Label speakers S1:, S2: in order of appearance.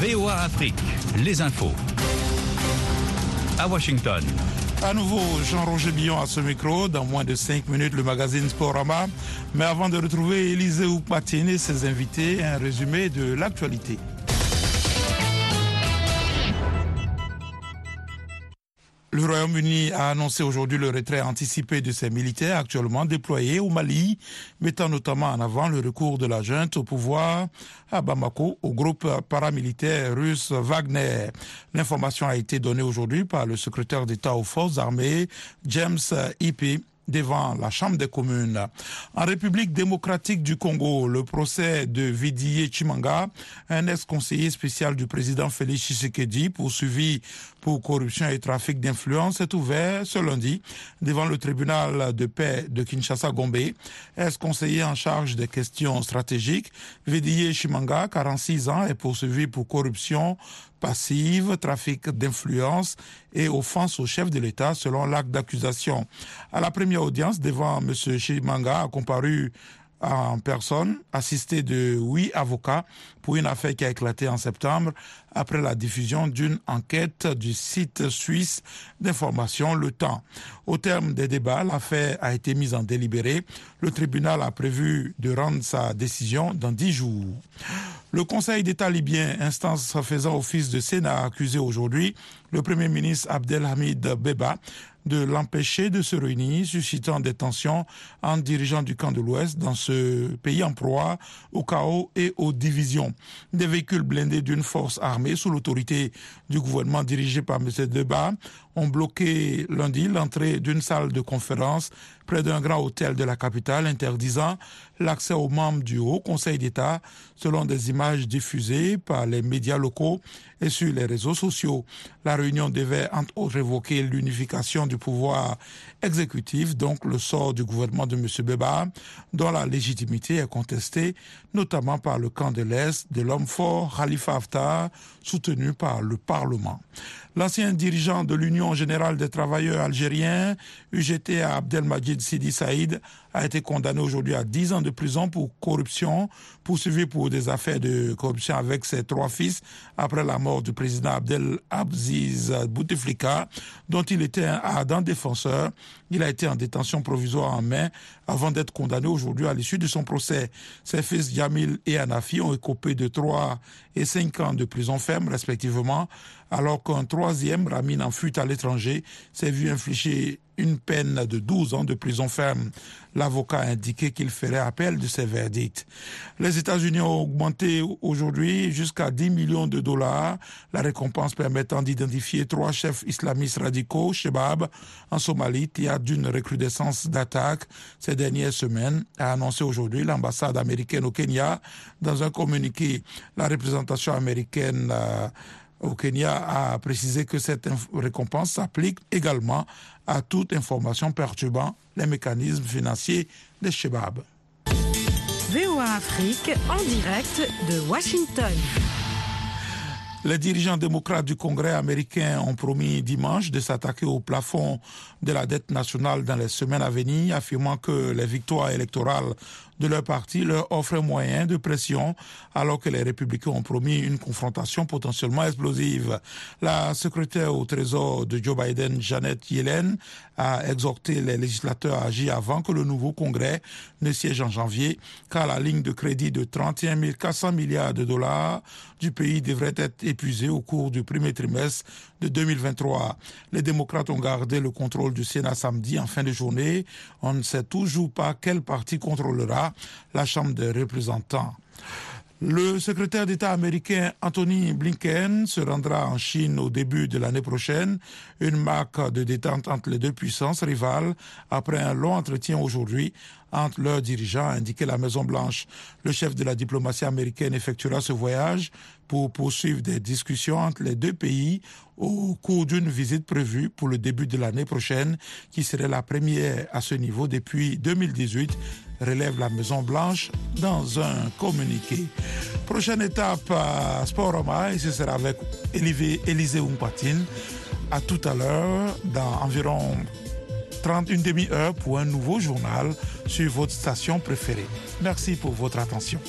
S1: VOA Afrique, les infos. À Washington.
S2: À nouveau, Jean-Roger Billon à ce micro. Dans moins de 5 minutes, le magazine Sporama. Mais avant de retrouver Élisée Oupatine et ses invités, un résumé de l'actualité. Le Royaume-Uni a annoncé aujourd'hui le retrait anticipé de ses militaires actuellement déployés au Mali, mettant notamment en avant le recours de la junte au pouvoir à Bamako au groupe paramilitaire russe Wagner. L'information a été donnée aujourd'hui par le secrétaire d'État aux forces armées, James Ipi devant la Chambre des communes. En République démocratique du Congo, le procès de Vidier Chimanga, un ex-conseiller spécial du président Félix Tshisekedi, poursuivi pour corruption et trafic d'influence, est ouvert ce lundi devant le tribunal de paix de Kinshasa-Gombe. Ex-conseiller en charge des questions stratégiques, Vidier Chimanga, 46 ans, est poursuivi pour corruption, passive, trafic d'influence et offense au chef de l'État selon l'acte d'accusation. À la première audience devant M. Chimanga a comparu en personne, assisté de huit avocats pour une affaire qui a éclaté en septembre après la diffusion d'une enquête du site suisse d'information Le Temps. Au terme des débats, l'affaire a été mise en délibéré. Le tribunal a prévu de rendre sa décision dans dix jours. Le Conseil d'État libyen, instance faisant office de Sénat, accusé aujourd'hui le Premier ministre Abdelhamid Beba de l'empêcher de se réunir, suscitant des tensions entre dirigeants du camp de l'Ouest dans ce pays en proie au chaos et aux divisions. Des véhicules blindés d'une force armée sous l'autorité du gouvernement dirigé par M. Deba ont bloqué lundi l'entrée d'une salle de conférence près d'un grand hôtel de la capitale, interdisant l'accès aux membres du Haut Conseil d'État, selon des images diffusées par les médias locaux et sur les réseaux sociaux. La réunion devait entre autres évoquer l'unification du pouvoir exécutif, donc le sort du gouvernement de M. Beba, dont la légitimité est contestée, notamment par le camp de l'Est de l'homme fort Khalifa Haftar, soutenu par le Parlement. L'ancien dirigeant de l'Union générale des travailleurs algériens, UGT Abdelmajid Sidi Saïd, a été condamné aujourd'hui à 10 ans de prison pour corruption, poursuivi pour des affaires de corruption avec ses trois fils après la mort du président Abdel Abziz Bouteflika, dont il était un ardent défenseur. Il a été en détention provisoire en mai avant d'être condamné aujourd'hui à l'issue de son procès. Ses fils Yamil et Anafi ont écopé de 3 et 5 ans de prison ferme respectivement, alors qu'un troisième, Ramin, en fuite à l'étranger, s'est vu infliger une peine de 12 ans de prison ferme. L'avocat a indiqué qu'il ferait appel de ces verdicts. Les États-Unis ont augmenté aujourd'hui jusqu'à 10 millions de dollars la récompense permettant d'identifier trois chefs islamistes radicaux, Shebab, en Somalie, théâtre d'une recrudescence d'attaques ces dernières semaines, a annoncé aujourd'hui l'ambassade américaine au Kenya dans un communiqué. La représentation américaine euh, au Kenya a précisé que cette récompense s'applique également à toute information perturbant les mécanismes financiers des Shebab.
S3: VOA Afrique en direct de Washington.
S2: Les dirigeants démocrates du Congrès américain ont promis dimanche de s'attaquer au plafond de la dette nationale dans les semaines à venir, affirmant que les victoires électorales de leur parti leur offraient moyen de pression, alors que les républicains ont promis une confrontation potentiellement explosive. La secrétaire au Trésor de Joe Biden, Janet Yellen, a exhorté les législateurs à agir avant que le nouveau Congrès ne siège en janvier, car la ligne de crédit de 31 400 milliards de dollars du pays devrait être épuisée au cours du premier trimestre de 2023. Les démocrates ont gardé le contrôle du Sénat samedi en fin de journée. On ne sait toujours pas quel parti contrôlera la Chambre des représentants. Le secrétaire d'État américain Anthony Blinken se rendra en Chine au début de l'année prochaine, une marque de détente entre les deux puissances rivales après un long entretien aujourd'hui entre leurs dirigeants, a indiqué la Maison-Blanche. Le chef de la diplomatie américaine effectuera ce voyage pour poursuivre des discussions entre les deux pays au cours d'une visite prévue pour le début de l'année prochaine, qui serait la première à ce niveau depuis 2018 relève la Maison Blanche dans un communiqué. Prochaine étape à Sporoma, et ce sera avec Élisée Umpatine. À tout à l'heure, dans environ 30, une demi-heure pour un nouveau journal sur votre station préférée. Merci pour votre attention.